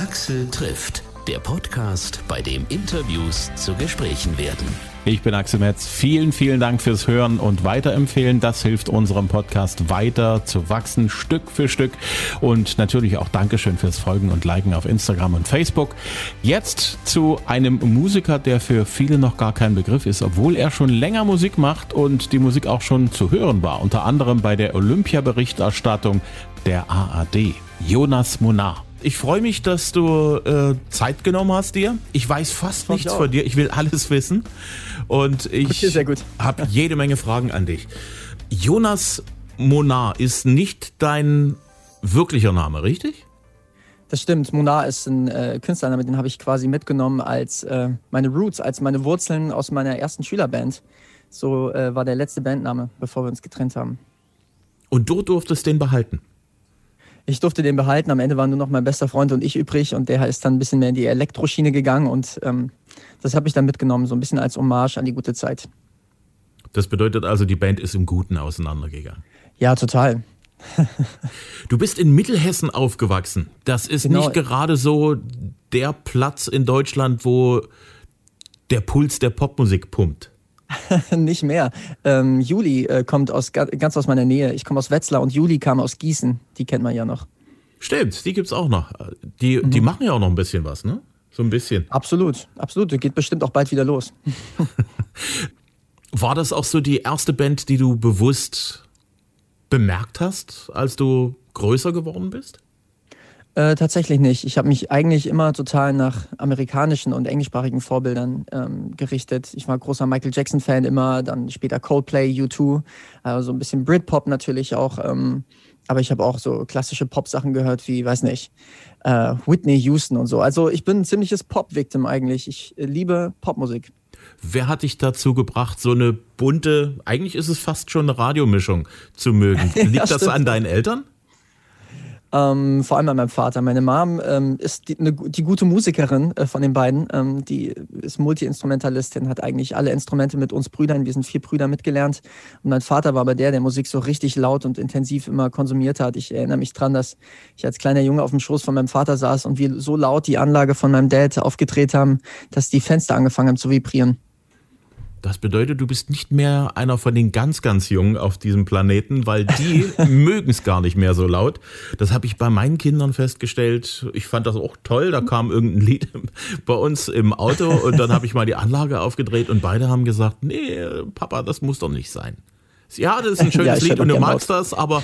Axel trifft, der Podcast, bei dem Interviews zu Gesprächen werden. Ich bin Axel Metz. Vielen, vielen Dank fürs Hören und Weiterempfehlen. Das hilft unserem Podcast weiter zu wachsen, Stück für Stück. Und natürlich auch Dankeschön fürs Folgen und Liken auf Instagram und Facebook. Jetzt zu einem Musiker, der für viele noch gar kein Begriff ist, obwohl er schon länger Musik macht und die Musik auch schon zu hören war. Unter anderem bei der Olympia-Berichterstattung der ARD. Jonas Monar. Ich freue mich, dass du äh, Zeit genommen hast dir. Ich weiß fast Freut nichts auch. von dir. Ich will alles wissen. Und ich Okay, habe jede Menge Fragen an dich. Jonas Monar ist nicht dein wirklicher Name, richtig? Das stimmt. Monar ist ein äh, Künstlername, den habe ich quasi mitgenommen als äh, meine Roots, als meine Wurzeln aus meiner ersten Schülerband. So äh, war der letzte Bandname, bevor wir uns getrennt haben. Und du durftest den behalten. Ich durfte den behalten. Am Ende waren nur noch mein bester Freund und ich übrig und der ist dann ein bisschen mehr in die Elektroschiene gegangen und ähm, das habe ich dann mitgenommen, so ein bisschen als Hommage an die gute Zeit. Das bedeutet also, die Band ist im Guten auseinandergegangen. Ja, total. Du bist in Mittelhessen aufgewachsen. Das ist Genau. nicht gerade so der Platz in Deutschland, wo der Puls der Popmusik pumpt. Nicht mehr. Ähm, Juli äh, kommt aus, ga- ganz aus meiner Nähe. Ich komme aus Wetzlar und Juli kam aus Gießen. Die kennt man ja noch. Stimmt, die gibt's auch noch. Die, die machen ja auch noch ein bisschen was, ne? So ein bisschen. Absolut, absolut. Geht bestimmt auch bald wieder los. War das auch so die erste Band, die du bewusst bemerkt hast, als du größer geworden bist? Äh, tatsächlich nicht. Ich habe mich eigentlich immer total nach amerikanischen und englischsprachigen Vorbildern ähm, gerichtet. Ich war großer Michael Jackson-Fan immer, dann später Coldplay, U2, also ein bisschen Britpop natürlich auch. Ähm, aber ich habe auch so klassische Pop-Sachen gehört wie, weiß nicht, äh, Whitney Houston und so. Also ich bin ein ziemliches Pop-Victim eigentlich. Ich äh, liebe Popmusik. Wer hat dich dazu gebracht, so eine bunte, eigentlich ist es fast schon eine Radiomischung zu mögen? Liegt das stimmt. an deinen Eltern? Ähm, vor allem an meinem Vater. Meine Mom ähm, ist die, ne, die gute Musikerin äh, von den beiden. Ähm, die ist Multi-Instrumentalistin, hat eigentlich alle Instrumente mit uns Brüdern, wir sind vier Brüder mitgelernt. Und mein Vater war aber der, der Musik so richtig laut und intensiv immer konsumiert hat. Ich erinnere mich dran, dass ich als kleiner Junge auf dem Schoß von meinem Vater saß und wir so laut die Anlage von meinem Dad aufgedreht haben, dass die Fenster angefangen haben zu vibrieren. Das bedeutet, du bist nicht mehr einer von den ganz, ganz Jungen auf diesem Planeten, weil die mögen es gar nicht mehr so laut. Das habe ich bei meinen Kindern festgestellt. Ich fand das auch toll. Da kam irgendein Lied bei uns im Auto und dann habe ich mal die Anlage aufgedreht und beide haben gesagt, nee, Papa, das muss doch nicht sein. Ja, das ist ein schönes Ja, Lied und du magst das, aber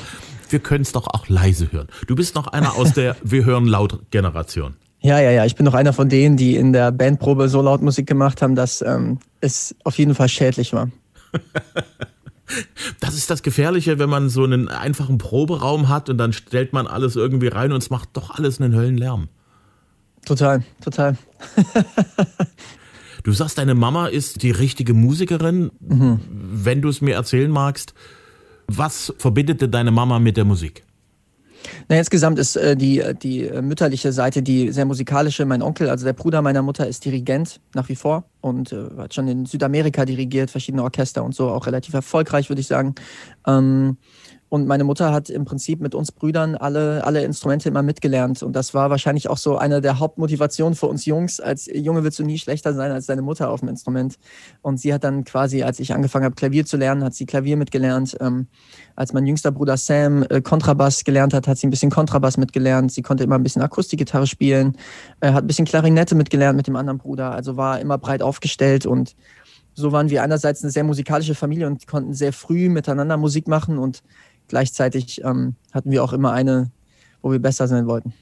wir können es doch auch leise hören. Du bist noch einer aus der Wir hören laut Generation. Ja, ja, ja. Ich bin noch einer von denen, die in der Bandprobe so laut Musik gemacht haben, dass ähm, es auf jeden Fall schädlich war. Das ist das Gefährliche, wenn man so einen einfachen Proberaum hat und dann stellt man alles irgendwie rein und es macht doch alles einen Höllenlärm. Total, total. Du sagst, deine Mama ist die richtige Musikerin. Wenn du es mir erzählen magst, was verbindet deine Mama mit der Musik? Na, insgesamt ist äh, die, die äh, mütterliche Seite die sehr musikalische. Mein Onkel, also der Bruder meiner Mutter, ist Dirigent nach wie vor und äh, hat schon in Südamerika dirigiert, verschiedene Orchester und so, auch relativ erfolgreich, würde ich sagen. Ähm, und meine Mutter hat im Prinzip mit uns Brüdern alle, alle Instrumente immer mitgelernt. Und das war wahrscheinlich auch so eine der Hauptmotivationen für uns Jungs. Als Junge willst du nie schlechter sein als deine Mutter auf dem Instrument. Und sie hat dann quasi, als ich angefangen habe, Klavier zu lernen, hat sie Klavier mitgelernt. Ähm, als mein jüngster Bruder Sam äh, Kontrabass gelernt hat, hat sie ein bisschen Kontrabass mitgelernt. Sie konnte immer ein bisschen Akustikgitarre spielen, äh, hat ein bisschen Klarinette mitgelernt mit dem anderen Bruder. Also war immer breit aufgestellt und so waren wir einerseits eine sehr musikalische Familie und konnten sehr früh miteinander Musik machen und gleichzeitig ähm, hatten wir auch immer eine, wo wir besser sein wollten.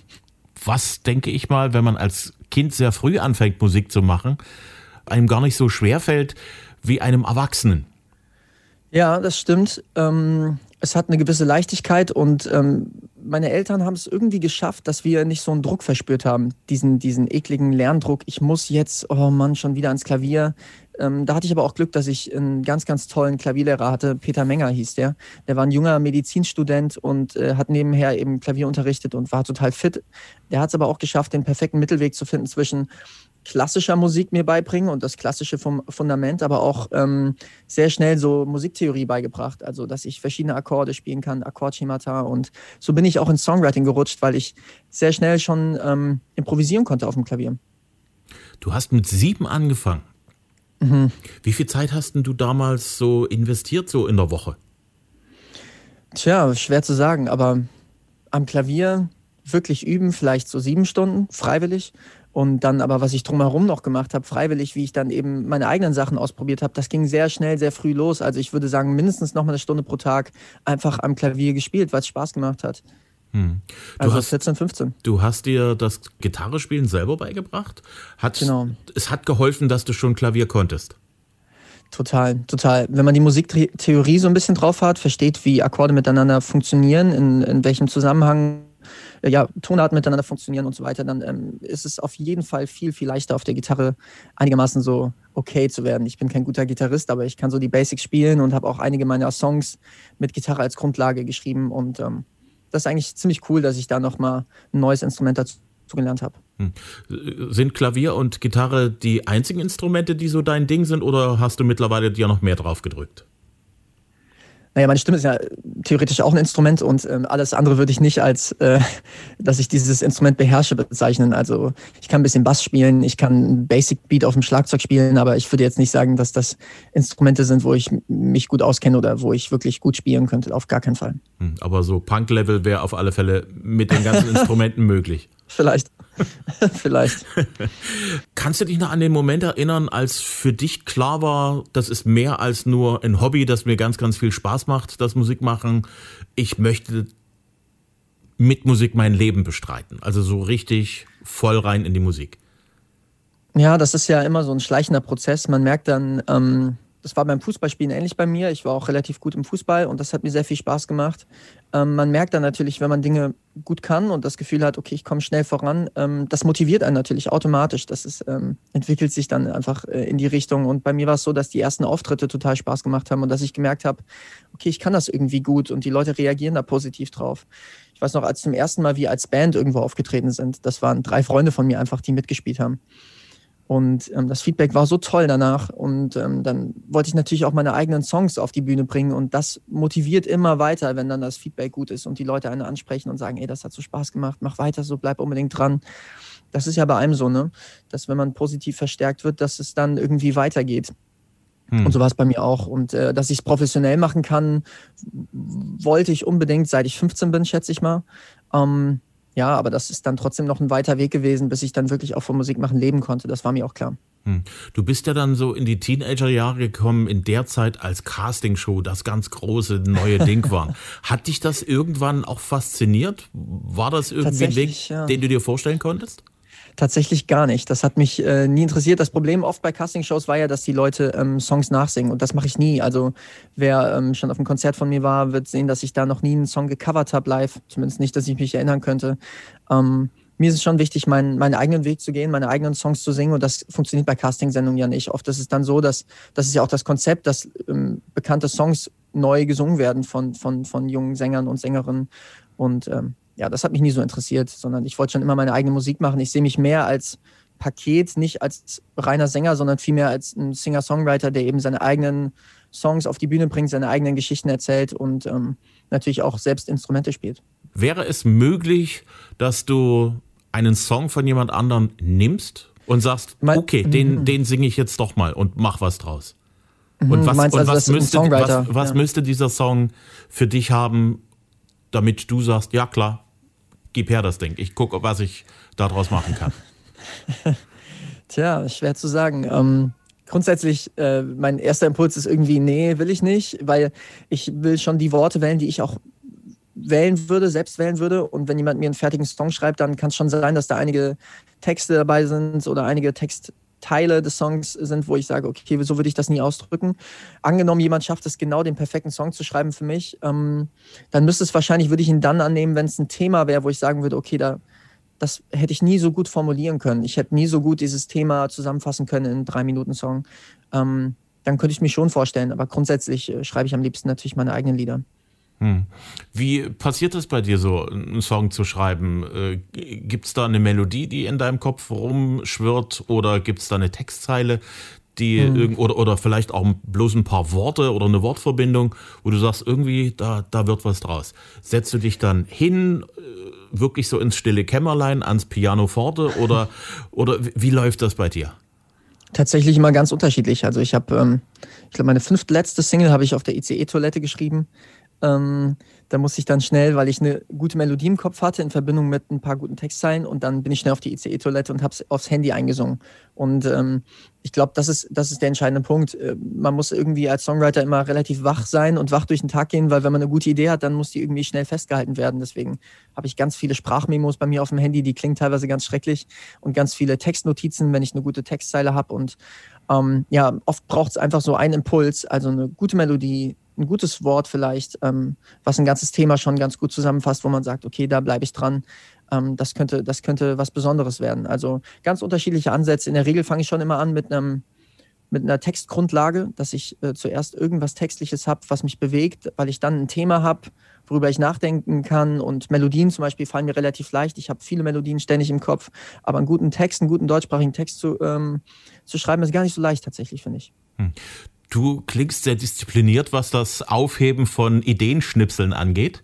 Was denke ich mal, wenn man als Kind sehr früh anfängt, Musik zu machen, einem gar nicht so schwer fällt wie einem Erwachsenen? Ja, das stimmt. Ähm, es hat eine gewisse Leichtigkeit und ähm, meine Eltern haben es irgendwie geschafft, dass wir nicht so einen Druck verspürt haben. Diesen, diesen ekligen Lerndruck. Ich muss jetzt, oh Mann, schon wieder ans Klavier. Ähm, da hatte ich aber auch Glück, dass ich einen ganz, ganz tollen Klavierlehrer hatte. Peter Menger hieß der. Der war ein junger Medizinstudent und äh, hat nebenher eben Klavier unterrichtet und war total fit. Der hat es aber auch geschafft, den perfekten Mittelweg zu finden zwischen klassischer Musik mir beibringen und das klassische vom Fundament, aber auch ähm, sehr schnell so Musiktheorie beigebracht. Also, dass ich verschiedene Akkorde spielen kann, Akkordschemata. Und so bin ich auch ins Songwriting gerutscht, weil ich sehr schnell schon ähm, improvisieren konnte auf dem Klavier. Du hast mit sieben angefangen. Mhm. Wie viel Zeit hast du damals so investiert, so in der Woche? Tja, schwer zu sagen, aber am Klavier wirklich üben, vielleicht so sieben Stunden, freiwillig. Und dann aber, was ich drumherum noch gemacht habe, freiwillig, wie ich dann eben meine eigenen Sachen ausprobiert habe, das ging sehr schnell, sehr früh los. Also ich würde sagen, mindestens noch mal eine Stunde pro Tag einfach am Klavier gespielt, weil es Spaß gemacht hat. Hm. also hast, 14, 15. Du hast dir das Gitarrespielen selber beigebracht? Hat, genau. Es hat geholfen, dass du schon Klavier konntest? Total, total. Wenn man die Musiktheorie so ein bisschen drauf hat, versteht, wie Akkorde miteinander funktionieren, in, in welchem Zusammenhang ja, Tonarten miteinander funktionieren und so weiter, dann ähm, ist es auf jeden Fall viel, viel leichter auf der Gitarre einigermaßen so okay zu werden. Ich bin kein guter Gitarrist, aber ich kann so die Basics spielen und habe auch einige meiner Songs mit Gitarre als Grundlage geschrieben und ähm, das ist eigentlich ziemlich cool, dass ich da nochmal ein neues Instrument dazu gelernt habe. Hm. Sind Klavier und Gitarre die einzigen Instrumente, die so dein Ding sind, oder hast du mittlerweile dir noch mehr drauf gedrückt? Naja, meine Stimme ist ja theoretisch auch ein Instrument und ähm, alles andere würde ich nicht als, äh, dass ich dieses Instrument beherrsche, bezeichnen. Also ich kann ein bisschen Bass spielen, ich kann Basic Beat auf dem Schlagzeug spielen, aber ich würde jetzt nicht sagen, dass das Instrumente sind, wo ich mich gut auskenne oder wo ich wirklich gut spielen könnte. Auf gar keinen Fall. Hm, aber so Punk-Level wäre auf alle Fälle mit den ganzen Instrumenten möglich. Vielleicht. Vielleicht. Kannst du dich noch an den Moment erinnern, als für dich klar war, das ist mehr als nur ein Hobby, das mir ganz, ganz viel Spaß macht, das Musikmachen. Ich möchte mit Musik mein Leben bestreiten. Also so richtig voll rein in die Musik. Ja, das ist ja immer so ein schleichender Prozess. Man merkt dann, ähm, das war beim Fußballspielen ähnlich bei mir. Ich war auch relativ gut im Fußball und das hat mir sehr viel Spaß gemacht. Ähm, man merkt dann natürlich, wenn man Dinge gut kann und das Gefühl hat, okay, ich komme schnell voran, ähm, das motiviert einen natürlich automatisch. Das ist, ähm, entwickelt sich dann einfach äh, in die Richtung. Und bei mir war es so, dass die ersten Auftritte total Spaß gemacht haben und dass ich gemerkt habe, okay, ich kann das irgendwie gut und die Leute reagieren da positiv drauf. Ich weiß noch, als zum ersten Mal wir als Band irgendwo aufgetreten sind, das waren drei Freunde von mir einfach, die mitgespielt haben. Und ähm, das Feedback war so toll danach. Und ähm, dann wollte ich natürlich auch meine eigenen Songs auf die Bühne bringen. Und das motiviert immer weiter, wenn dann das Feedback gut ist und die Leute einen ansprechen und sagen, ey, das hat so Spaß gemacht, mach weiter so, bleib unbedingt dran. Das ist ja bei einem so, ne? Dass wenn man positiv verstärkt wird, dass es dann irgendwie weitergeht. Hm. Und so war es bei mir auch. Und äh, dass ich es professionell machen kann, wollte ich unbedingt, seit ich 15 bin, schätze ich mal. Ähm, ja, aber das ist dann trotzdem noch ein weiter Weg gewesen, bis ich dann wirklich auch von Musik machen leben konnte. Das war mir auch klar. Hm. Du bist ja dann so in die Teenagerjahre gekommen, in der Zeit als Castingshow das ganz große neue Ding war. Hat dich das irgendwann auch fasziniert? War das irgendwie ein Weg, ja. den du dir vorstellen konntest? Tatsächlich gar nicht. Das hat mich äh, nie interessiert. Das Problem oft bei Castingshows war ja, dass die Leute ähm, Songs nachsingen und das mache ich nie. Also wer ähm, schon auf einem Konzert von mir war, wird sehen, dass ich da noch nie einen Song gecovert habe live. Zumindest nicht, dass ich mich erinnern könnte. Ähm, mir ist es schon wichtig, mein, meinen eigenen Weg zu gehen, meine eigenen Songs zu singen und das funktioniert bei Castingsendungen ja nicht. Oft ist es dann so, dass das ist ja auch das Konzept, dass ähm, bekannte Songs neu gesungen werden von, von, von jungen Sängern und Sängerinnen und ähm, ja, das hat mich nie so interessiert, sondern ich wollte schon immer meine eigene Musik machen. Ich sehe mich mehr als Paket, nicht als reiner Sänger, sondern vielmehr als ein Singer-Songwriter, der eben seine eigenen Songs auf die Bühne bringt, seine eigenen Geschichten erzählt und ähm, natürlich auch selbst Instrumente spielt. Wäre es möglich, dass du einen Song von jemand anderem nimmst und sagst, mein, okay, den, mhm. den singe ich jetzt doch mal und mach was draus? Mhm, und was, und also, was, müsste, was, was ja. müsste dieser Song für dich haben, damit du sagst, ja klar, gib her das Ding. Ich gucke, was ich daraus machen kann. Tja, schwer zu sagen. Ähm, grundsätzlich, äh, mein erster Impuls ist irgendwie, nee, will ich nicht, weil ich will schon die Worte wählen, die ich auch wählen würde, selbst wählen würde. Und wenn jemand mir einen fertigen Song schreibt, dann kann es schon sein, dass da einige Texte dabei sind oder einige Text, Teile des Songs sind, wo ich sage, okay, so würde ich das nie ausdrücken. Angenommen, jemand schafft es genau, den perfekten Song zu schreiben für mich, ähm, dann müsste es wahrscheinlich, würde ich ihn dann annehmen, wenn es ein Thema wäre, wo ich sagen würde, okay, da, das hätte ich nie so gut formulieren können. Ich hätte nie so gut dieses Thema zusammenfassen können in drei Minuten Song. Ähm, dann könnte ich mich schon vorstellen, aber grundsätzlich äh, schreibe ich am liebsten natürlich meine eigenen Lieder. Hm. Wie passiert es bei dir so, einen Song zu schreiben? Äh, gibt es da eine Melodie, die in deinem Kopf rumschwirrt oder gibt es da eine Textzeile, die hm. oder, oder vielleicht auch bloß ein paar Worte oder eine Wortverbindung, wo du sagst, irgendwie, da, da wird was draus. Setzt du dich dann hin, äh, wirklich so ins stille Kämmerlein, ans Pianoforte oder, oder wie läuft das bei dir? Tatsächlich immer ganz unterschiedlich. Also ich habe, ähm, ich glaube, meine fünftletzte Single habe ich auf der ICE-Toilette geschrieben. Ähm, da musste ich dann schnell, weil ich eine gute Melodie im Kopf hatte, in Verbindung mit ein paar guten Textzeilen und dann bin ich schnell auf die ICE-Toilette und habe es aufs Handy eingesungen. Und ähm, ich glaube, das ist, das ist der entscheidende Punkt. Äh, man muss irgendwie als Songwriter immer relativ wach sein und wach durch den Tag gehen, weil wenn man eine gute Idee hat, dann muss die irgendwie schnell festgehalten werden. Deswegen habe ich ganz viele Sprachmemos bei mir auf dem Handy, die klingen teilweise ganz schrecklich und ganz viele Textnotizen, wenn ich eine gute Textzeile habe. Und ähm, ja, oft braucht es einfach so einen Impuls, also eine gute Melodie, ein gutes Wort vielleicht, ähm, was ein ganzes Thema schon ganz gut zusammenfasst, wo man sagt, okay, da bleibe ich dran. Ähm, das, könnte, das könnte was Besonderes werden. Also ganz unterschiedliche Ansätze. In der Regel fange ich schon immer an mit einem mit einer Textgrundlage, dass ich äh, zuerst irgendwas Textliches habe, was mich bewegt, weil ich dann ein Thema habe, worüber ich nachdenken kann. Und Melodien zum Beispiel fallen mir relativ leicht. Ich habe viele Melodien ständig im Kopf, aber einen guten Text, einen guten deutschsprachigen Text zu, ähm, zu schreiben, ist gar nicht so leicht tatsächlich, finde ich. Hm. Du klingst sehr diszipliniert, was das Aufheben von Ideenschnipseln angeht.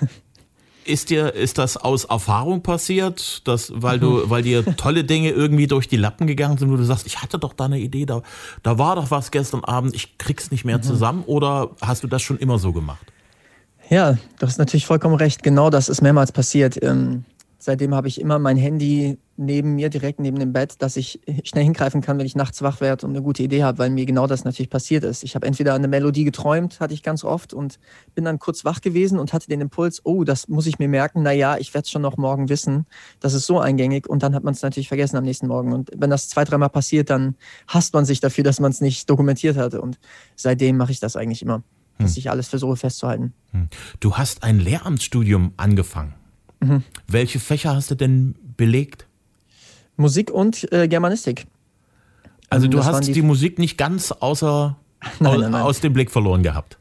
Ist dir, ist das aus Erfahrung passiert, dass, weil du, weil dir tolle Dinge irgendwie durch die Lappen gegangen sind, wo du sagst, ich hatte doch da eine Idee, da, da war doch was gestern Abend, ich krieg's nicht mehr mhm. zusammen, oder hast du das schon immer so gemacht? Ja, du hast natürlich vollkommen recht. Genau das ist mehrmals passiert. Ähm, seitdem habe ich immer mein Handy neben mir, direkt neben dem Bett, dass ich schnell hingreifen kann, wenn ich nachts wach werde und eine gute Idee habe, weil mir genau das natürlich passiert ist. Ich habe entweder eine Melodie geträumt, hatte ich ganz oft, und bin dann kurz wach gewesen und hatte den Impuls, oh, das muss ich mir merken, naja, ich werde es schon noch morgen wissen. Das ist so eingängig und dann hat man es natürlich vergessen am nächsten Morgen. Und wenn das zwei, dreimal passiert, dann hasst man sich dafür, dass man es nicht dokumentiert hatte. Und seitdem mache ich das eigentlich immer, dass hm. ich alles versuche festzuhalten. Hm. Du hast ein Lehramtsstudium angefangen. Mhm. Welche Fächer hast du denn belegt? Musik und äh, Germanistik. Also ähm, du das hast die, die, Musik nicht ganz außer, nein, nein, nein. aus dem Blick verloren gehabt.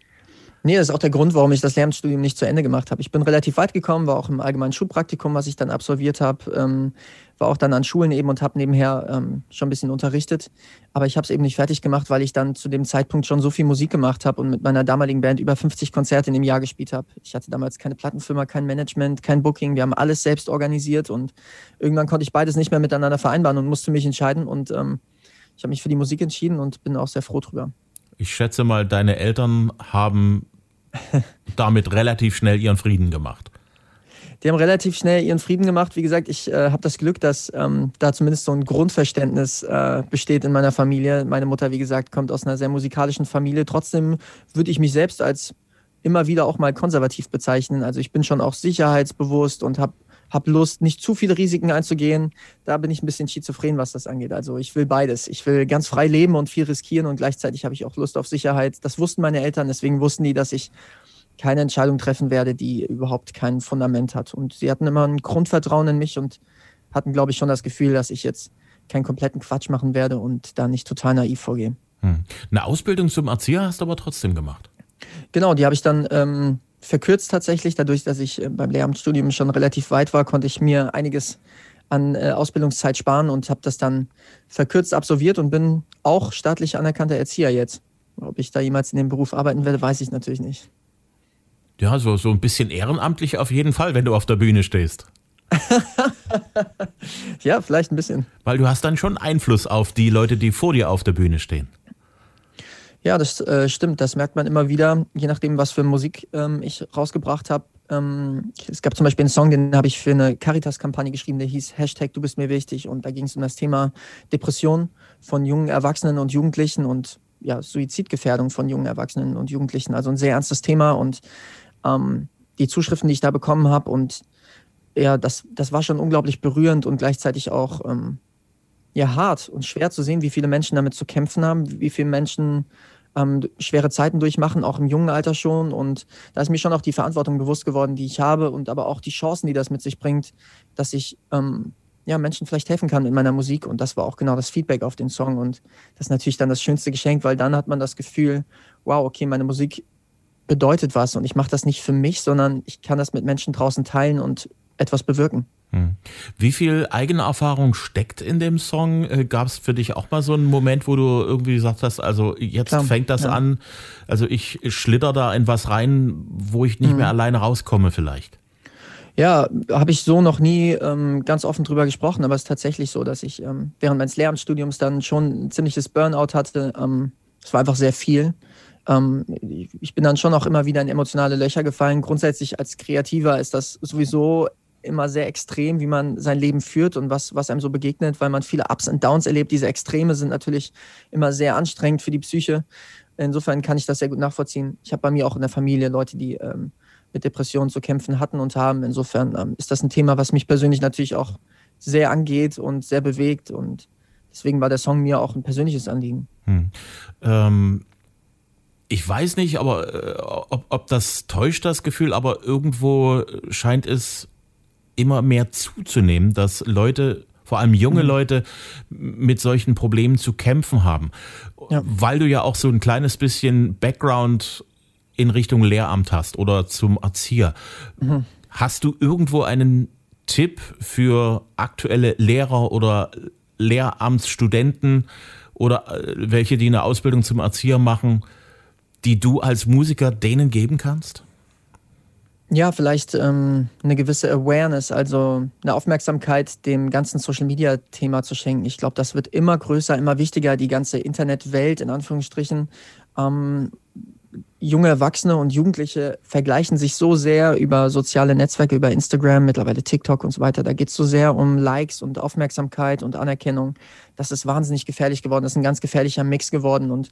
Nee, das ist auch der Grund, warum ich das Lehramtsstudium nicht zu Ende gemacht habe. Ich bin relativ weit gekommen, war auch im allgemeinen Schulpraktikum, was ich dann absolviert habe. Ähm, war auch dann an Schulen eben und habe nebenher ähm, schon ein bisschen unterrichtet. Aber ich habe es eben nicht fertig gemacht, weil ich dann zu dem Zeitpunkt schon so viel Musik gemacht habe und mit meiner damaligen Band über 50 Konzerte in dem Jahr gespielt habe. Ich hatte damals keine Plattenfirma, kein Management, kein Booking. Wir haben alles selbst organisiert und irgendwann konnte ich beides nicht mehr miteinander vereinbaren und musste mich entscheiden. Und ähm, ich habe mich für die Musik entschieden und bin auch sehr froh drüber. Ich schätze mal, deine Eltern haben damit relativ schnell ihren Frieden gemacht. Die haben relativ schnell ihren Frieden gemacht. Wie gesagt, ich äh, habe das Glück, dass ähm, da zumindest so ein Grundverständnis äh, besteht in meiner Familie. Meine Mutter, wie gesagt, kommt aus einer sehr musikalischen Familie. Trotzdem würde ich mich selbst als immer wieder auch mal konservativ bezeichnen. Also ich bin schon auch sicherheitsbewusst und habe hab Lust, nicht zu viele Risiken einzugehen. Da bin ich ein bisschen schizophren, was das angeht. Also ich will beides. Ich will ganz frei leben und viel riskieren und gleichzeitig habe ich auch Lust auf Sicherheit. Das wussten meine Eltern, deswegen wussten die, dass ich keine Entscheidung treffen werde, die überhaupt kein Fundament hat. Und sie hatten immer ein Grundvertrauen in mich und hatten, glaube ich, schon das Gefühl, dass ich jetzt keinen kompletten Quatsch machen werde und da nicht total naiv vorgehe. Hm. Eine Ausbildung zum Erzieher hast du aber trotzdem gemacht. Genau, die habe ich dann ähm, verkürzt tatsächlich. Dadurch, dass ich äh, beim Lehramtsstudium schon relativ weit war, konnte ich mir einiges an äh, Ausbildungszeit sparen und habe das dann verkürzt absolviert und bin auch staatlich anerkannter Erzieher jetzt. Ob ich da jemals in dem Beruf arbeiten werde, weiß ich natürlich nicht. Ja, so, so ein bisschen ehrenamtlich auf jeden Fall, wenn du auf der Bühne stehst. ja, vielleicht ein bisschen. Weil du hast dann schon Einfluss auf die Leute, die vor dir auf der Bühne stehen. Ja, das äh, stimmt. Das merkt man immer wieder, je nachdem, was für Musik ähm, ich rausgebracht habe. Ähm, es gab zum Beispiel einen Song, den habe ich für eine Caritas-Kampagne geschrieben, der hieß Hashtag Du bist mir wichtig. Und da ging es um das Thema Depression von jungen Erwachsenen und Jugendlichen und ja, Suizidgefährdung von jungen Erwachsenen und Jugendlichen. Also ein sehr ernstes Thema. Und ähm, die Zuschriften, die ich da bekommen habe. Und ja, das, das war schon unglaublich berührend und gleichzeitig auch ähm, ja, hart und schwer zu sehen, wie viele Menschen damit zu kämpfen haben, wie viele Menschen ähm, schwere Zeiten durchmachen, auch im jungen Alter schon. Und da ist mir schon auch die Verantwortung bewusst geworden, die ich habe und aber auch die Chancen, die das mit sich bringt, dass ich ähm, ja, Menschen vielleicht helfen kann in meiner Musik. Und das war auch genau das Feedback auf den Song. Und das ist natürlich dann das schönste Geschenk, weil dann hat man das Gefühl, wow, okay, meine Musik bedeutet was und ich mache das nicht für mich, sondern ich kann das mit Menschen draußen teilen und etwas bewirken. Hm. Wie viel eigene Erfahrung steckt in dem Song? Äh, Gab es für dich auch mal so einen Moment, wo du irgendwie gesagt hast, also jetzt Klar, fängt das ja. an, also ich schlitter da in was rein, wo ich nicht mhm. mehr alleine rauskomme vielleicht? Ja, habe ich so noch nie ähm, ganz offen drüber gesprochen, aber es ist tatsächlich so, dass ich ähm, während meines Lehramtsstudiums dann schon ein ziemliches Burnout hatte. Ähm, es war einfach sehr viel. Ähm, ich bin dann schon auch immer wieder in emotionale Löcher gefallen. Grundsätzlich als Kreativer ist das sowieso immer sehr extrem, wie man sein Leben führt und was, was einem so begegnet, weil man viele Ups und Downs erlebt. Diese Extreme sind natürlich immer sehr anstrengend für die Psyche. Insofern kann ich das sehr gut nachvollziehen. Ich habe bei mir auch in der Familie Leute, die ähm, mit Depressionen zu kämpfen hatten und haben. Insofern ähm, ist das ein Thema, was mich persönlich natürlich auch sehr angeht und sehr bewegt. Und deswegen war der Song mir auch ein persönliches Anliegen. Hm. Ähm, ich weiß nicht, aber äh, ob, ob das täuscht das Gefühl, aber irgendwo scheint es immer mehr zuzunehmen, dass Leute vor allem junge mhm. Leute mit solchen Problemen zu kämpfen haben. Ja. Weil du ja auch so ein kleines bisschen Background in Richtung Lehramt hast oder zum Erzieher. Mhm. Hast du irgendwo einen Tipp für aktuelle Lehrer oder Lehramtsstudenten oder äh, welche, die eine Ausbildung zum Erzieher machen, die du als Musiker denen geben kannst? Ja, vielleicht ähm, eine gewisse Awareness, also eine Aufmerksamkeit dem ganzen Social-Media-Thema zu schenken. Ich glaube, das wird immer größer, immer wichtiger, die ganze Internetwelt in Anführungsstrichen. Ähm, junge Erwachsene und Jugendliche vergleichen sich so sehr über soziale Netzwerke, über Instagram, mittlerweile TikTok und so weiter. Da geht es so sehr um Likes und Aufmerksamkeit und Anerkennung. Das ist wahnsinnig gefährlich geworden. Das ist ein ganz gefährlicher Mix geworden. Und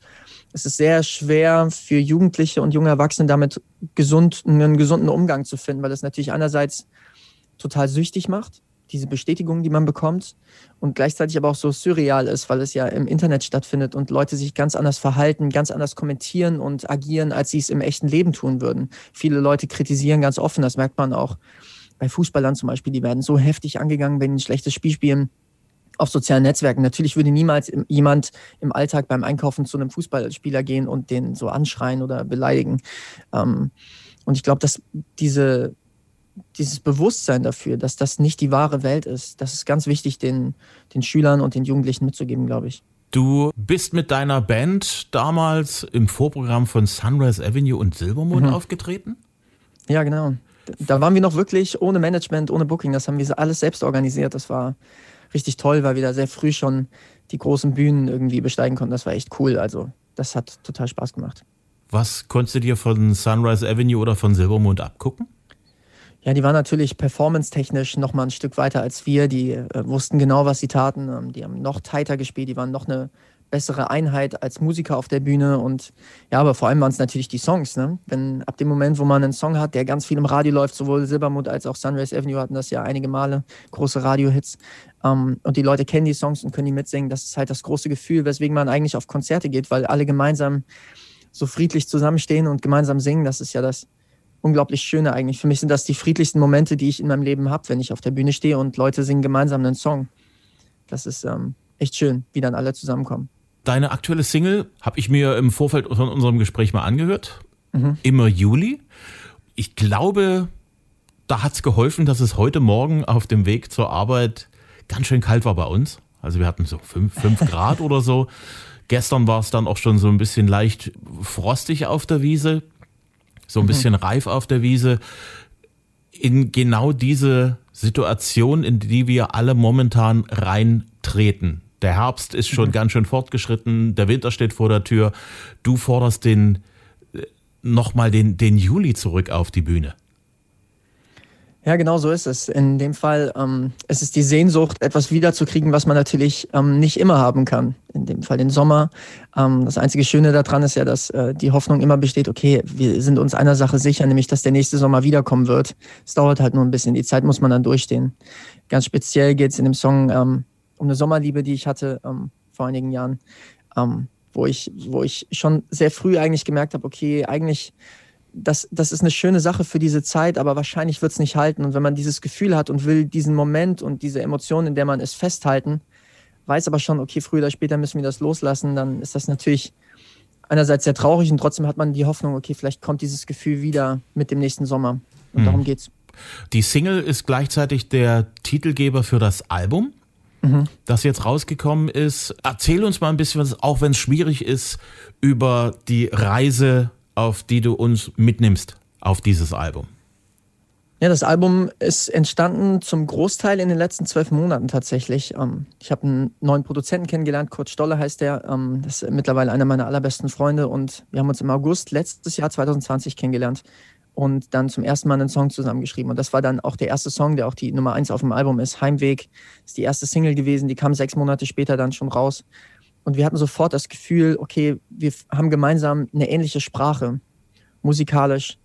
es ist sehr schwer für Jugendliche und junge Erwachsene damit gesund, einen gesunden Umgang zu finden, weil es natürlich einerseits total süchtig macht diese Bestätigung, die man bekommt und gleichzeitig aber auch so surreal ist, weil es ja im Internet stattfindet und Leute sich ganz anders verhalten, ganz anders kommentieren und agieren, als sie es im echten Leben tun würden. Viele Leute kritisieren ganz offen, das merkt man auch bei Fußballern zum Beispiel, die werden so heftig angegangen, wenn sie ein schlechtes Spiel spielen auf sozialen Netzwerken. Natürlich würde niemals jemand im Alltag beim Einkaufen zu einem Fußballspieler gehen und den so anschreien oder beleidigen. Ähm, und ich glaube, dass diese dieses Bewusstsein dafür, dass das nicht die wahre Welt ist, das ist ganz wichtig, den, den Schülern und den Jugendlichen mitzugeben, glaube ich. Du bist mit deiner Band damals im Vorprogramm von Sunrise Avenue und Silbermond mhm. aufgetreten? Ja, genau. Da waren wir noch wirklich ohne Management, ohne Booking. Das haben wir alles selbst organisiert. Das war richtig toll, weil wir da sehr früh schon die großen Bühnen irgendwie besteigen konnten. Das war echt cool. Also, das hat total Spaß gemacht. Was konntest du dir von Sunrise Avenue oder von Silbermond abgucken? Ja, die waren natürlich performance-technisch noch mal ein Stück weiter als wir. Die äh, wussten genau, was sie taten. Ähm, die haben noch tighter gespielt. Die waren noch eine bessere Einheit als Musiker auf der Bühne. Und ja, aber vor allem waren es natürlich die Songs. Ne? Wenn ab dem Moment, wo man einen Song hat, der ganz viel im Radio läuft, sowohl Silbermond als auch Sunrise Avenue hatten das ja einige Male, große Radio-Hits. Ähm, und die Leute kennen die Songs und können die mitsingen. Das ist halt das große Gefühl, weswegen man eigentlich auf Konzerte geht, weil alle gemeinsam so friedlich zusammenstehen und gemeinsam singen. Das ist ja das unglaublich schöne eigentlich. Für mich sind das die friedlichsten Momente, die ich in meinem Leben habe, wenn ich auf der Bühne stehe und Leute singen gemeinsam einen Song. Das ist ähm, echt schön, wie dann alle zusammenkommen. Deine aktuelle Single habe ich mir im Vorfeld von unserem Gespräch mal angehört. Mhm. Immer Juli. Ich glaube, da hat es geholfen, dass es heute Morgen auf dem Weg zur Arbeit ganz schön kalt war bei uns. Also wir hatten so fünf, fünf Grad oder so. Gestern war es dann auch schon so ein bisschen leicht frostig auf der Wiese so ein mhm. bisschen reif auf der Wiese, in genau diese Situation, in die wir alle momentan reintreten. Der Herbst ist schon mhm. ganz schön fortgeschritten, der Winter steht vor der Tür. Du forderst den äh, nochmal den, den Juli zurück auf die Bühne. Ja, genau so ist es. In dem Fall ähm, es ist die Sehnsucht, etwas wiederzukriegen, was man natürlich ähm, nicht immer haben kann. In dem Fall den Sommer. Ähm, das einzige Schöne daran ist ja, dass äh, die Hoffnung immer besteht, okay, wir sind uns einer Sache sicher, nämlich dass der nächste Sommer wiederkommen wird. Es dauert halt nur ein bisschen. Die Zeit muss man dann durchstehen. Ganz speziell geht es in dem Song ähm, um eine Sommerliebe, die ich hatte ähm, vor einigen Jahren, ähm, wo, ich, wo ich schon sehr früh eigentlich gemerkt habe, okay, eigentlich das, das ist eine schöne Sache für diese Zeit, aber wahrscheinlich wird es nicht halten. Und wenn man dieses Gefühl hat und will diesen Moment und diese Emotion, in der man ist, festhalten, weiß aber schon, okay, früher oder später müssen wir das loslassen, dann ist das natürlich einerseits sehr traurig und trotzdem hat man die Hoffnung, okay, vielleicht kommt dieses Gefühl wieder mit dem nächsten Sommer. Und mhm. darum geht's. Die Single ist gleichzeitig der Titelgeber für das Album, mhm. das jetzt rausgekommen ist. Erzähl uns mal ein bisschen, auch wenn es schwierig ist, über die Reise, auf die du uns mitnimmst auf dieses Album. Ja, das Album ist entstanden zum Großteil in den letzten zwölf Monaten tatsächlich. Ähm, ich habe einen neuen Produzenten kennengelernt, Kurt Stolle heißt der. Ähm, das ist mittlerweile einer meiner allerbesten Freunde und wir haben uns im August letztes Jahr 2020 kennengelernt und dann zum ersten Mal einen Song zusammengeschrieben. Und das war dann auch der erste Song, der auch die Nummer eins auf dem Album ist. Heimweg ist die erste Single gewesen, die kam sechs Monate später dann schon raus. Und wir hatten sofort das Gefühl, okay, wir haben gemeinsam eine ähnliche Sprache, musikalisch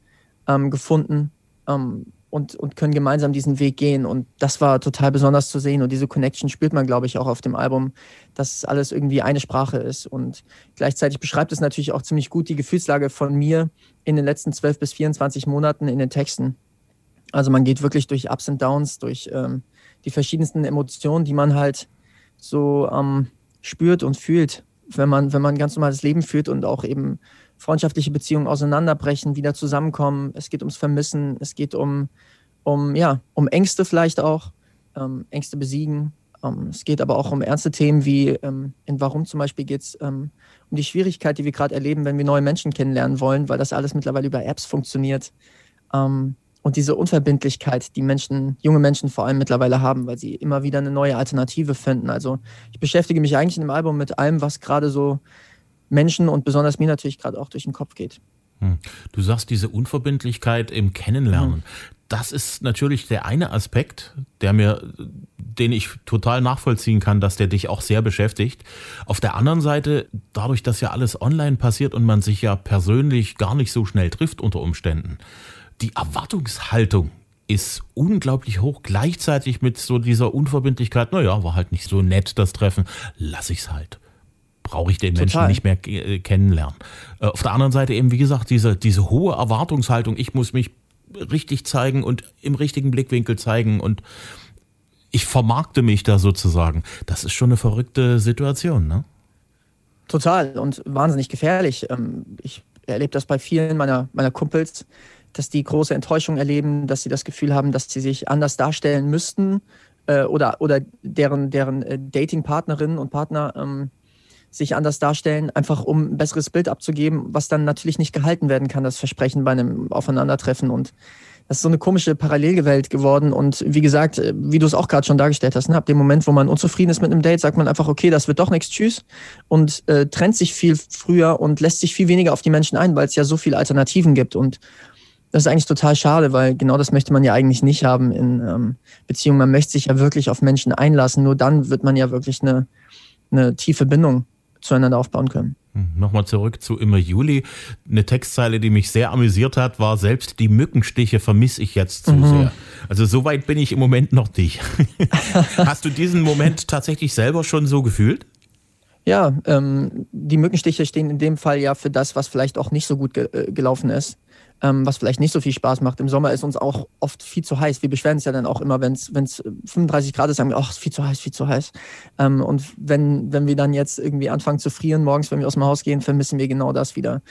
ähm, gefunden. Ähm, und, und können gemeinsam diesen Weg gehen. Und das war total besonders zu sehen. Und diese Connection spürt man, glaube ich, auch auf dem Album, dass alles irgendwie eine Sprache ist. Und gleichzeitig beschreibt es natürlich auch ziemlich gut die Gefühlslage von mir in den letzten 12 bis 24 Monaten in den Texten. Also man geht wirklich durch Ups und Downs, durch ähm, die verschiedensten Emotionen, die man halt so ähm, spürt und fühlt, wenn man, wenn man ein ganz normales Leben führt und auch eben freundschaftliche Beziehungen auseinanderbrechen, wieder zusammenkommen. Es geht ums Vermissen, es geht um, um, ja, um Ängste vielleicht auch, ähm, Ängste besiegen. Ähm, es geht aber auch um ernste Themen wie ähm, in Warum zum Beispiel geht es ähm, um die Schwierigkeit, die wir gerade erleben, wenn wir neue Menschen kennenlernen wollen, weil das alles mittlerweile über Apps funktioniert. Und diese Unverbindlichkeit, die Menschen, junge Menschen vor allem mittlerweile haben, weil sie immer wieder eine neue Alternative finden. Also ich beschäftige mich eigentlich in dem Album mit allem, was gerade so Menschen und besonders mir natürlich gerade auch durch den Kopf geht. Hm. Du sagst diese Unverbindlichkeit im Kennenlernen. Hm. Das ist natürlich der eine Aspekt, der mir, den ich total nachvollziehen kann, dass der dich auch sehr beschäftigt. Auf der anderen Seite, dadurch, dass ja alles online passiert und man sich ja persönlich gar nicht so schnell trifft unter Umständen, die Erwartungshaltung ist unglaublich hoch, gleichzeitig mit so dieser Unverbindlichkeit, naja, war halt nicht so nett das Treffen, lass ich's halt brauche ich den Total. Menschen nicht mehr äh, kennenlernen. Äh, auf der anderen Seite eben, wie gesagt, diese, diese hohe Erwartungshaltung, ich muss mich richtig zeigen und im richtigen Blickwinkel zeigen und ich vermarkte mich da sozusagen. Das ist schon eine verrückte Situation, ne? Total und wahnsinnig gefährlich. Ähm, ich erlebe das bei vielen meiner, meiner Kumpels, dass die große Enttäuschung erleben, dass sie das Gefühl haben, dass sie sich anders darstellen müssten äh, oder, oder deren, deren Dating-Partnerinnen und Partner ähm, sich anders darstellen, einfach um ein besseres Bild abzugeben, was dann natürlich nicht gehalten werden kann, das Versprechen bei einem Aufeinandertreffen. Und das ist so eine komische Parallelwelt geworden. Und wie gesagt, äh, wie du es auch gerade schon dargestellt hast, ne, ab dem Moment, wo man unzufrieden ist mit einem Date, sagt man einfach, okay, das wird doch nichts, tschüss. Und äh, trennt sich viel früher und lässt sich viel weniger auf die Menschen ein, weil es ja so viele Alternativen gibt. Und das ist eigentlich total schade, weil genau das möchte man ja eigentlich nicht haben in ähm, Beziehungen. Man möchte sich ja wirklich auf Menschen einlassen. Nur dann wird man ja wirklich eine, eine tiefe Bindung zueinander aufbauen können. Hm, nochmal zurück zu Immer Juli. Eine Textzeile, die mich sehr amüsiert hat, war selbst die Mückenstiche vermisse ich jetzt zu mhm. sehr. Also so weit bin ich im Moment noch nicht. Hast du diesen Moment tatsächlich selber schon so gefühlt? Ja, ähm, die Mückenstiche stehen in dem Fall ja für das, was vielleicht auch nicht so gut ge äh, gelaufen ist ähm, was vielleicht nicht so viel Spaß macht. Im Sommer ist uns auch oft viel zu heiß. Wir beschweren uns ja dann auch immer, wenn es 35 Grad ist, sagen wir, ach, viel zu heiß, viel zu heiß. Ähm, und wenn, wenn wir dann jetzt irgendwie anfangen zu frieren morgens, wenn wir aus dem Haus gehen, vermissen wir genau das wieder.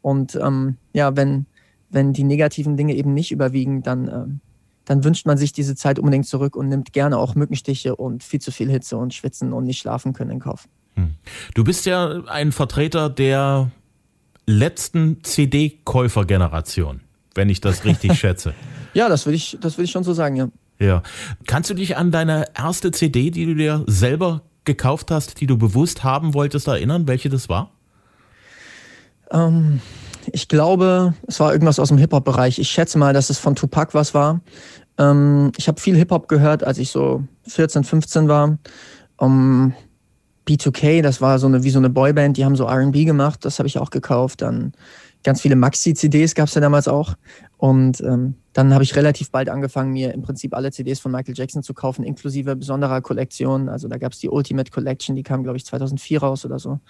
Und ähm, ja, wenn, wenn die negativen Dinge eben nicht überwiegen, dann, ähm, dann wünscht man sich diese Zeit unbedingt zurück und nimmt gerne auch Mückenstiche und viel zu viel Hitze und Schwitzen und nicht schlafen können in Kauf. Hm. Du bist ja ein Vertreter der letzten CD-Käufergeneration, wenn ich das richtig schätze. Ja, das würde ich, das ich schon so sagen, ja. Ja. Kannst du dich an deine erste CD, die du dir selber gekauft hast, die du bewusst haben wolltest, erinnern, welche das war? Ähm, ich glaube, es war irgendwas aus dem Hip-Hop-Bereich. Ich schätze mal, dass es von Tupac was war. Ähm, ich habe viel Hip-Hop gehört, als ich so 14, 15 war. Um, B2K, das war so eine, wie so eine Boyband, die haben so RB gemacht, das habe ich auch gekauft. Dann ganz viele Maxi-CDs gab es ja damals auch. Und ähm, dann habe ich relativ bald angefangen, mir im Prinzip alle CDs von Michael Jackson zu kaufen, inklusive besonderer Kollektionen. Also da gab es die Ultimate Collection, die kam, glaube ich, 2004 raus oder so.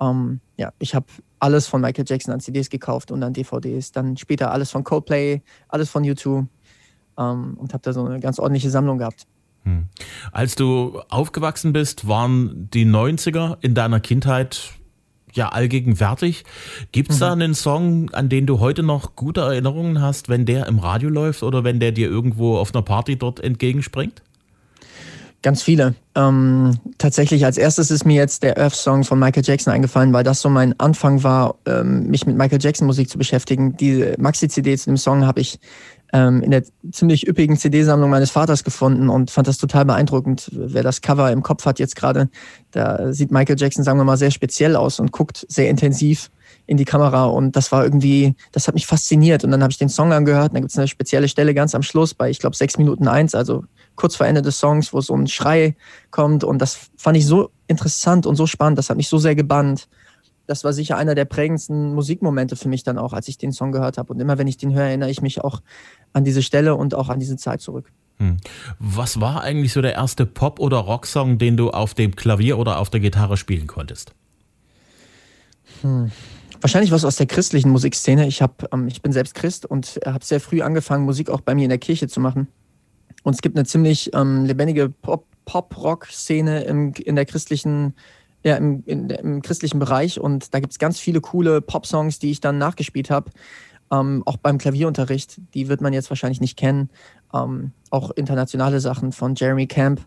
Ähm, ja, ich habe alles von Michael Jackson an CDs gekauft und an DVDs. Dann später alles von Coldplay, alles von U2 ähm, und habe da so eine ganz ordentliche Sammlung gehabt. Hm. Als du aufgewachsen bist, waren die 90er in deiner Kindheit ja allgegenwärtig. Gibt es mhm. da einen Song, an den du heute noch gute Erinnerungen hast, wenn der im Radio läuft oder wenn der dir irgendwo auf einer Party dort entgegenspringt? Ganz viele. Ähm, tatsächlich als erstes ist mir jetzt der Earth-Song von Michael Jackson eingefallen, weil das so mein Anfang war, ähm, mich mit Michael Jackson-Musik zu beschäftigen. Die Maxi-CD zu dem Song habe ich ähm, in der ziemlich üppigen CD-Sammlung meines Vaters gefunden und fand das total beeindruckend. Wer das Cover im Kopf hat jetzt gerade, da sieht Michael Jackson, sagen wir mal, sehr speziell aus und guckt sehr intensiv in die Kamera und das war irgendwie, das hat mich fasziniert und dann habe ich den Song angehört und da gibt es eine spezielle Stelle ganz am Schluss bei, ich glaube, sechs Minuten eins, also kurz vor Ende des Songs, wo so ein Schrei kommt und das fand ich so interessant und so spannend, das hat mich so sehr gebannt. Das war sicher einer der prägendsten Musikmomente für mich dann auch, als ich den Song gehört habe und immer wenn ich den höre, erinnere ich mich auch an diese Stelle und auch an diese Zeit zurück. Hm. Was war eigentlich so der erste Pop- oder Rocksong, den du auf dem Klavier oder auf der Gitarre spielen konntest? Hm. Wahrscheinlich was aus der christlichen Musikszene. Ich, hab, ähm, ich bin selbst Christ und habe sehr früh angefangen, Musik auch bei mir in der Kirche zu machen. Und es gibt eine ziemlich ähm, lebendige Pop-Rock-Szene in der christlichen, ja, im, in, im christlichen Bereich. Und da gibt es ganz viele coole Pop-Songs, die ich dann nachgespielt habe. Ähm, auch beim Klavierunterricht, die wird man jetzt wahrscheinlich nicht kennen. Ähm, auch internationale Sachen von Jeremy Camp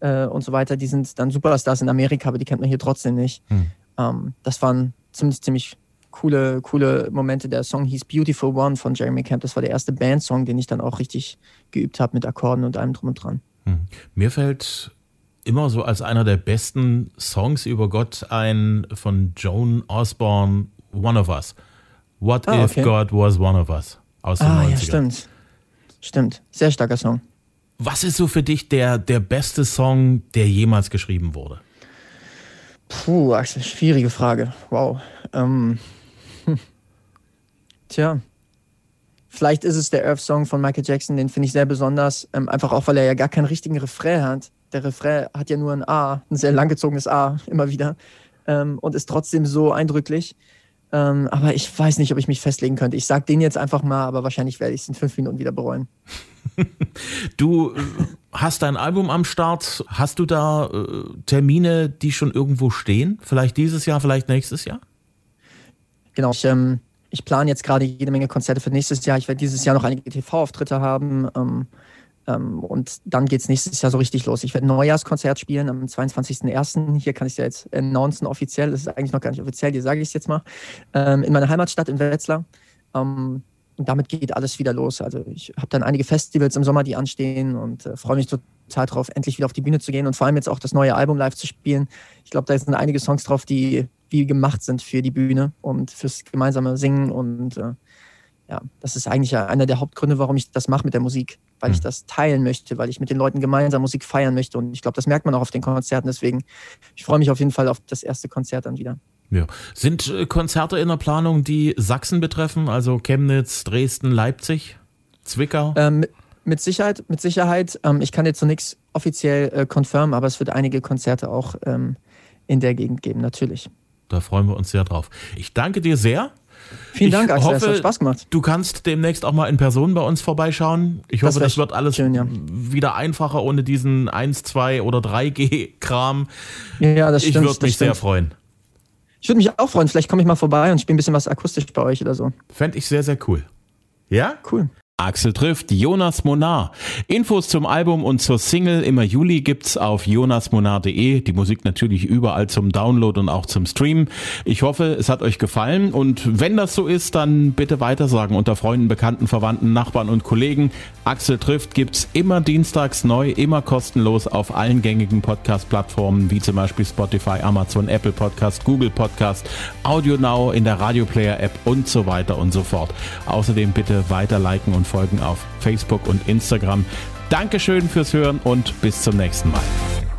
äh, und so weiter, die sind dann Superstars in Amerika, aber die kennt man hier trotzdem nicht. Hm. Ähm, das waren ziemlich, ziemlich coole, coole Momente. Der Song hieß Beautiful One von Jeremy Camp. Das war der erste Bandsong, den ich dann auch richtig geübt habe mit Akkorden und allem drum und dran. Hm. Mir fällt immer so als einer der besten Songs über Gott ein von Joan Osborne, One of Us. What ah, if okay. God was one of us? Aus den ah, 90ern. ja, stimmt. Stimmt. Sehr starker Song. Was ist so für dich der, der beste Song, der jemals geschrieben wurde? Puh, Axel, schwierige Frage. Wow. Ähm, Tja, vielleicht ist es der Earth-Song von Michael Jackson, den finde ich sehr besonders, ähm, einfach auch, weil er ja gar keinen richtigen Refrain hat. Der Refrain hat ja nur ein A, ein sehr langgezogenes A, immer wieder, ähm, und ist trotzdem so eindrücklich. Ähm, aber ich weiß nicht, ob ich mich festlegen könnte. Ich sage den jetzt einfach mal, aber wahrscheinlich werde ich es in fünf Minuten wieder bereuen. du äh, hast dein Album am Start. Hast du da äh, Termine, die schon irgendwo stehen? Vielleicht dieses Jahr, vielleicht nächstes Jahr? Genau, ich ähm, ich plane jetzt gerade jede Menge Konzerte für nächstes Jahr. Ich werde dieses Jahr noch einige TV-Auftritte haben. Ähm, ähm, und dann geht es nächstes Jahr so richtig los. Ich werde ein Neujahrskonzert spielen am 22.01. Hier kann ich es ja jetzt announcen offiziell. Das ist eigentlich noch gar nicht offiziell, hier sage ich es jetzt mal. Ähm, in meiner Heimatstadt in Wetzlar. Ähm, und damit geht alles wieder los. Also ich habe dann einige Festivals im Sommer, die anstehen und äh, freue mich total drauf, endlich wieder auf die Bühne zu gehen und vor allem jetzt auch das neue Album live zu spielen. Ich glaube, da sind einige Songs drauf, die wie gemacht sind für die Bühne und fürs gemeinsame Singen. Und äh, ja, das ist eigentlich einer der Hauptgründe, warum ich das mache mit der Musik, weil ich hm. das teilen möchte, weil ich mit den Leuten gemeinsam Musik feiern möchte. Und ich glaube, das merkt man auch auf den Konzerten. Deswegen, ich freue mich auf jeden Fall auf das erste Konzert dann wieder. Ja. Sind äh, Konzerte in der Planung, die Sachsen betreffen, also Chemnitz, Dresden, Leipzig, Zwickau? Ähm, mit Sicherheit, mit Sicherheit. Ähm, ich kann jetzt so nichts offiziell äh, confirmen, aber es wird einige Konzerte auch ähm, in der Gegend geben, natürlich. Da freuen wir uns sehr drauf. Ich danke dir sehr. Vielen Dank, Axel. Hoffe, es hat Spaß gemacht. Du kannst demnächst auch mal in Person bei uns vorbeischauen. Ich das hoffe, das wird alles schön, ja. wieder einfacher ohne diesen 1, 2 oder 3G-Kram. Ja, das stimmt. Ich würde mich sehr freuen. Ich würde mich auch freuen. Vielleicht komme ich mal vorbei und spiele ein bisschen was akustisch bei euch oder so. Fände ich sehr, sehr cool. Ja? Cool. Axel trifft Jonas Monar. Infos zum Album und zur Single immer Juli gibt's auf jonasmonar.de. Die Musik natürlich überall zum Download und auch zum Stream. Ich hoffe, es hat euch gefallen und wenn das so ist, dann bitte weitersagen unter Freunden, Bekannten, Verwandten, Nachbarn und Kollegen. Axel trifft gibt's immer dienstags neu, immer kostenlos auf allen gängigen Podcast-Plattformen wie zum Beispiel Spotify, Amazon, Apple Podcast, Google Podcast, Audio Now in der Radio Player App und so weiter und so fort. Außerdem bitte weiter liken und folgen auf Facebook und Instagram. Dankeschön fürs Hören und bis zum nächsten Mal.